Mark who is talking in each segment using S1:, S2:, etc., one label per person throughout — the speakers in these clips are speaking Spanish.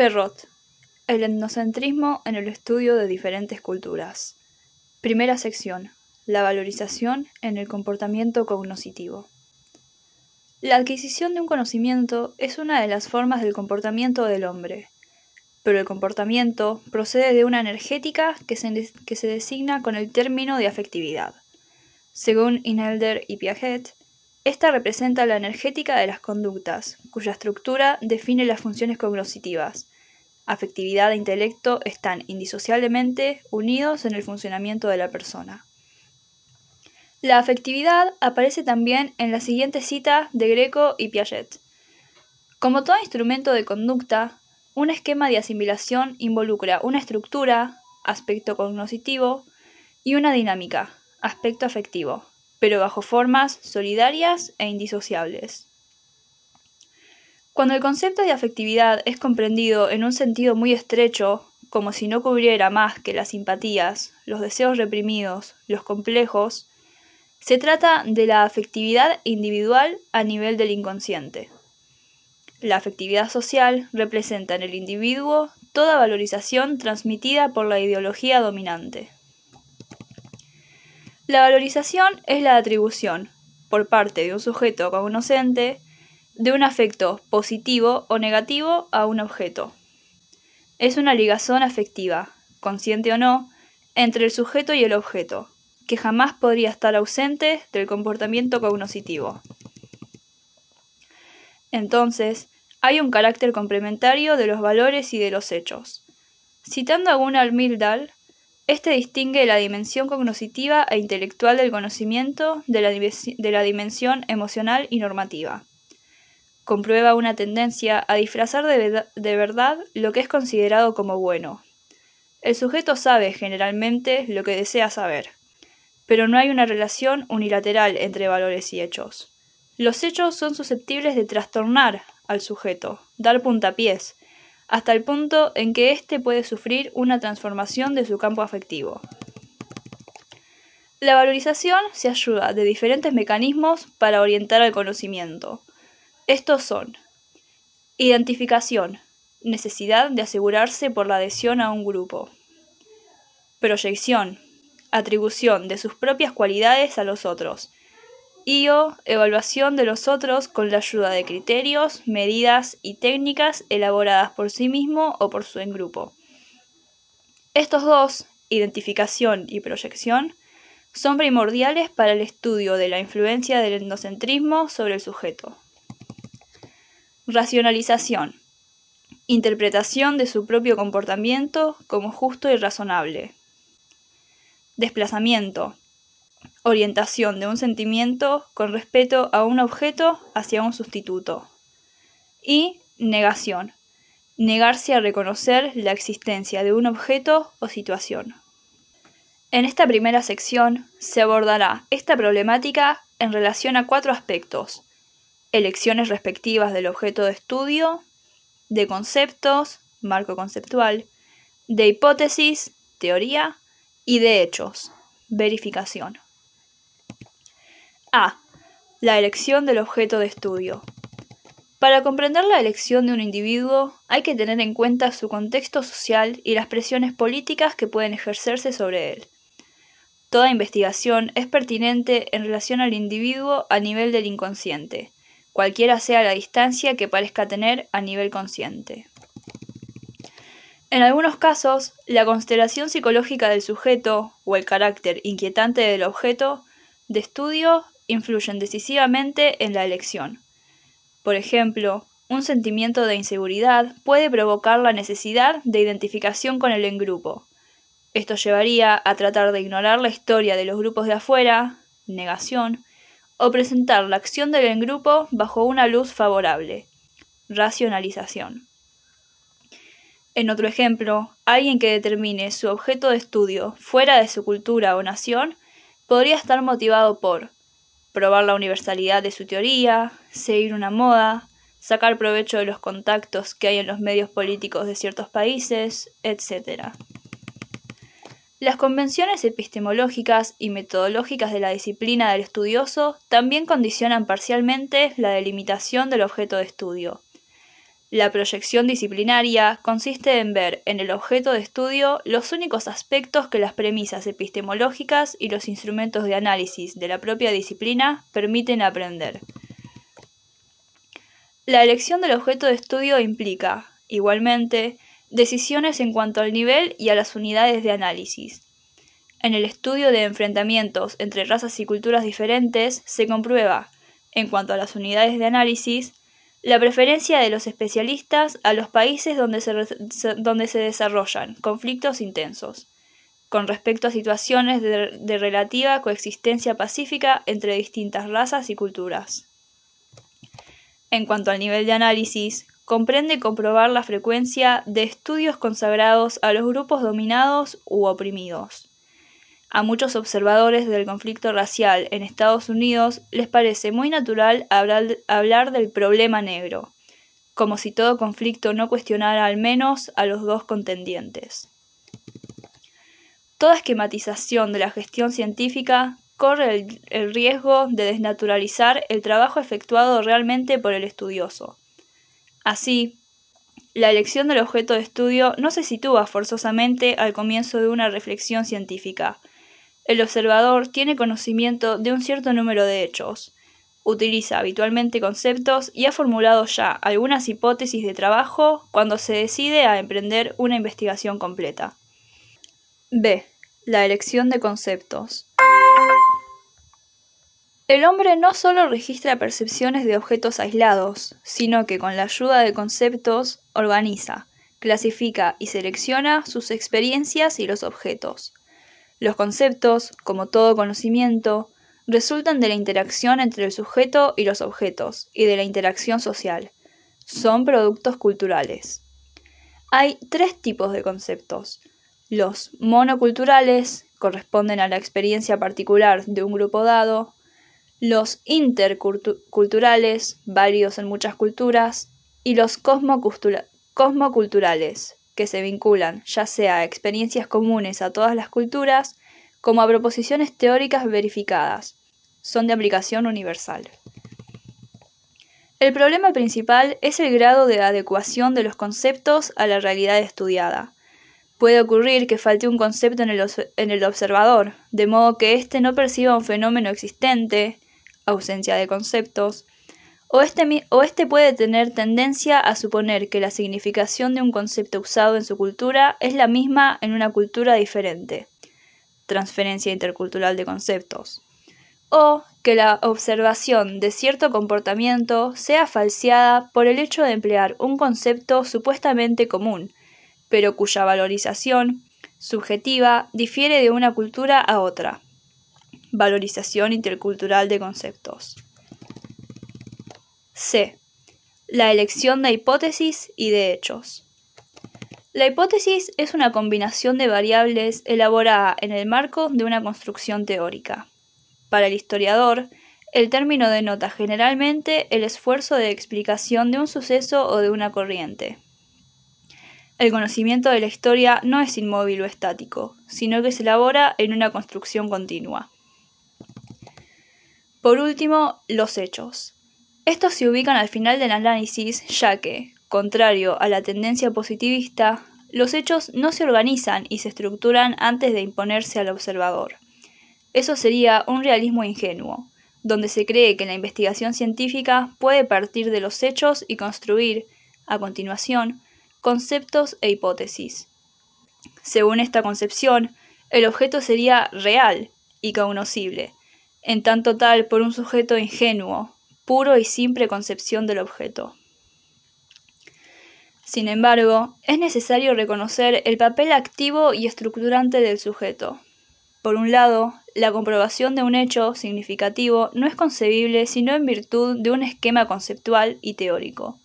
S1: Perrot. El etnocentrismo en el estudio de diferentes culturas. Primera sección. La valorización en el comportamiento cognoscitivo. La adquisición de un conocimiento es una de las formas del comportamiento del hombre, pero el comportamiento procede de una energética que se, que se designa con el término de afectividad. Según Inelder y Piaget, esta representa la energética de las conductas, cuya estructura define las funciones cognoscitivas. Afectividad e intelecto están indisociablemente unidos en el funcionamiento de la persona. La afectividad aparece también en la siguiente cita de Greco y Piaget. Como todo instrumento de conducta, un esquema de asimilación involucra una estructura, aspecto cognoscitivo, y una dinámica, aspecto afectivo pero bajo formas solidarias e indisociables. Cuando el concepto de afectividad es comprendido en un sentido muy estrecho, como si no cubriera más que las simpatías, los deseos reprimidos, los complejos, se trata de la afectividad individual a nivel del inconsciente. La afectividad social representa en el individuo toda valorización transmitida por la ideología dominante. La valorización es la atribución, por parte de un sujeto cognoscente, de un afecto positivo o negativo a un objeto. Es una ligazón afectiva, consciente o no, entre el sujeto y el objeto, que jamás podría estar ausente del comportamiento cognoscitivo. Entonces, hay un carácter complementario de los valores y de los hechos. Citando a Gunnar Myrdal, este distingue la dimensión cognoscitiva e intelectual del conocimiento de la, de la, dimensión emocional y normativa. Comprueba una tendencia a disfrazar de, verdad lo que es considerado como bueno. El sujeto sabe generalmente lo que desea saber, pero no hay una relación unilateral entre valores y hechos. Los hechos son susceptibles de trastornar al sujeto, dar puntapiés, hasta el punto en que éste puede sufrir una transformación de su campo afectivo. La valorización se ayuda de diferentes mecanismos para orientar al conocimiento. Estos son identificación, necesidad de asegurarse por la adhesión a un grupo. Proyección, atribución de sus propias cualidades a los otros, IO, evaluación de los otros con la ayuda de criterios, medidas y técnicas elaboradas por sí mismo o por su en grupo. Estos dos, identificación y proyección, son primordiales para el estudio de la influencia del endocentrismo sobre el sujeto. Racionalización. Interpretación de su propio comportamiento como justo y razonable. Desplazamiento orientación de un sentimiento con respecto a un objeto hacia un sustituto. Y negación, negarse a reconocer la existencia de un objeto o situación. En esta primera sección se abordará esta problemática en relación a cuatro aspectos. Elecciones respectivas del objeto de estudio, de conceptos, marco conceptual, de hipótesis, teoría, y de hechos, verificación. A. La elección del objeto de estudio. Para comprender la elección de un individuo hay que tener en cuenta su contexto social y las presiones políticas que pueden ejercerse sobre él. Toda investigación es pertinente en relación al individuo a nivel del inconsciente, cualquiera sea la distancia que parezca tener a nivel consciente. En algunos casos, la constelación psicológica del sujeto o el carácter inquietante del objeto de estudio influyen decisivamente en la elección. Por ejemplo, un sentimiento de inseguridad puede provocar la necesidad de identificación con el engrupo. Esto llevaría a tratar de ignorar la historia de los grupos de afuera, negación, o presentar la acción del engrupo bajo una luz favorable, racionalización. En otro ejemplo, alguien que determine su objeto de estudio fuera de su cultura o nación podría estar motivado por probar la universalidad de su teoría, seguir una moda, sacar provecho de los contactos que hay en los medios políticos de ciertos países, etc. Las convenciones epistemológicas y metodológicas de la disciplina del estudioso también condicionan parcialmente la delimitación del objeto de estudio. La proyección disciplinaria consiste en ver en el objeto de estudio los únicos aspectos que las premisas epistemológicas y los instrumentos de análisis de la propia disciplina permiten aprender. La elección del objeto de estudio implica, igualmente, decisiones en cuanto al nivel y a las unidades de análisis. En el estudio de enfrentamientos entre razas y culturas diferentes se comprueba, en cuanto a las unidades de análisis, la preferencia de los especialistas a los países donde se, desarrollan conflictos intensos, con respecto a situaciones de relativa coexistencia pacífica entre distintas razas y culturas. En cuanto al nivel de análisis, comprende comprobar la frecuencia de estudios consagrados a los grupos dominados u oprimidos a muchos observadores del conflicto racial en Estados Unidos les parece muy natural hablar, del problema negro, como si todo conflicto no cuestionara al menos a los dos contendientes. Toda esquematización de la gestión científica corre el, riesgo de desnaturalizar el trabajo efectuado realmente por el estudioso. Así, la elección del objeto de estudio no se sitúa forzosamente al comienzo de una reflexión científica, el observador tiene conocimiento de un cierto número de hechos, utiliza habitualmente conceptos y ha formulado ya algunas hipótesis de trabajo cuando se decide a emprender una investigación completa. B. La elección de conceptos. El hombre no solo registra percepciones de objetos aislados, sino que con la ayuda de conceptos organiza, clasifica y selecciona sus experiencias y los objetos. Los conceptos, como todo conocimiento, resultan de la interacción entre el sujeto y los objetos y de la interacción social. Son productos culturales. Hay tres tipos de conceptos. Los monoculturales corresponden a la experiencia particular de un grupo dado. Los interculturales, válidos en muchas culturas. Y los cosmoculturales, que se vinculan ya sea a experiencias comunes a todas las culturas como a proposiciones teóricas verificadas. Son de aplicación universal. El problema principal es el grado de adecuación de los conceptos a la realidad estudiada. Puede ocurrir que falte un concepto en el, en el observador, de modo que éste no perciba un fenómeno existente, ausencia de conceptos, o este, o este puede tener tendencia a suponer que la significación de un concepto usado en su cultura es la misma en una cultura diferente, transferencia intercultural de conceptos, o que la observación de cierto comportamiento sea falseada por el hecho de emplear un concepto supuestamente común, pero cuya valorización subjetiva difiere de una cultura a otra. Valorización intercultural de conceptos. C. La elección de hipótesis y de hechos. La hipótesis es una combinación de variables elaborada en el marco de una construcción teórica. Para el historiador, el término denota generalmente el esfuerzo de explicación de un suceso o de una corriente. El conocimiento de la historia no es inmóvil o estático, sino que se elabora en una construcción continua. Por último, los hechos. Estos se ubican al final del análisis ya que, contrario a la tendencia positivista, los hechos no se organizan y se estructuran antes de imponerse al observador. Eso sería un realismo ingenuo, donde se cree que la investigación científica puede partir de los hechos y construir, a continuación, conceptos e hipótesis. Según esta concepción, el objeto sería real y cognoscible, en tanto tal por un sujeto ingenuo, puro y sin preconcepción del objeto. Sin embargo, es necesario reconocer el papel activo y estructurante del sujeto. Por un lado, la comprobación de un hecho significativo no es concebible sino en virtud de un esquema conceptual y teórico.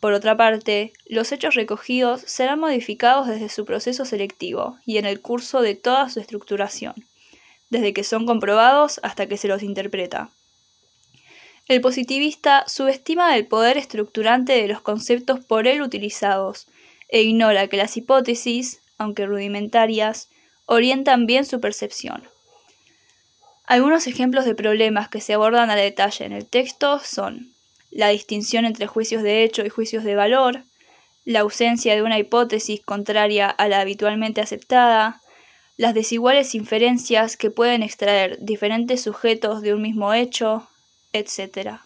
S1: Por otra parte, los hechos recogidos serán modificados desde su proceso selectivo y en el curso de toda su estructuración, desde que son comprobados hasta que se los interpreta. El positivista subestima el poder estructurante de los conceptos por él utilizados e ignora que las hipótesis, aunque rudimentarias, orientan bien su percepción. Algunos ejemplos de problemas que se abordan a detalle en el texto son la distinción entre juicios de hecho y juicios de valor, la ausencia de una hipótesis contraria a la habitualmente aceptada, las desiguales inferencias que pueden extraer diferentes sujetos de un mismo hecho, etc.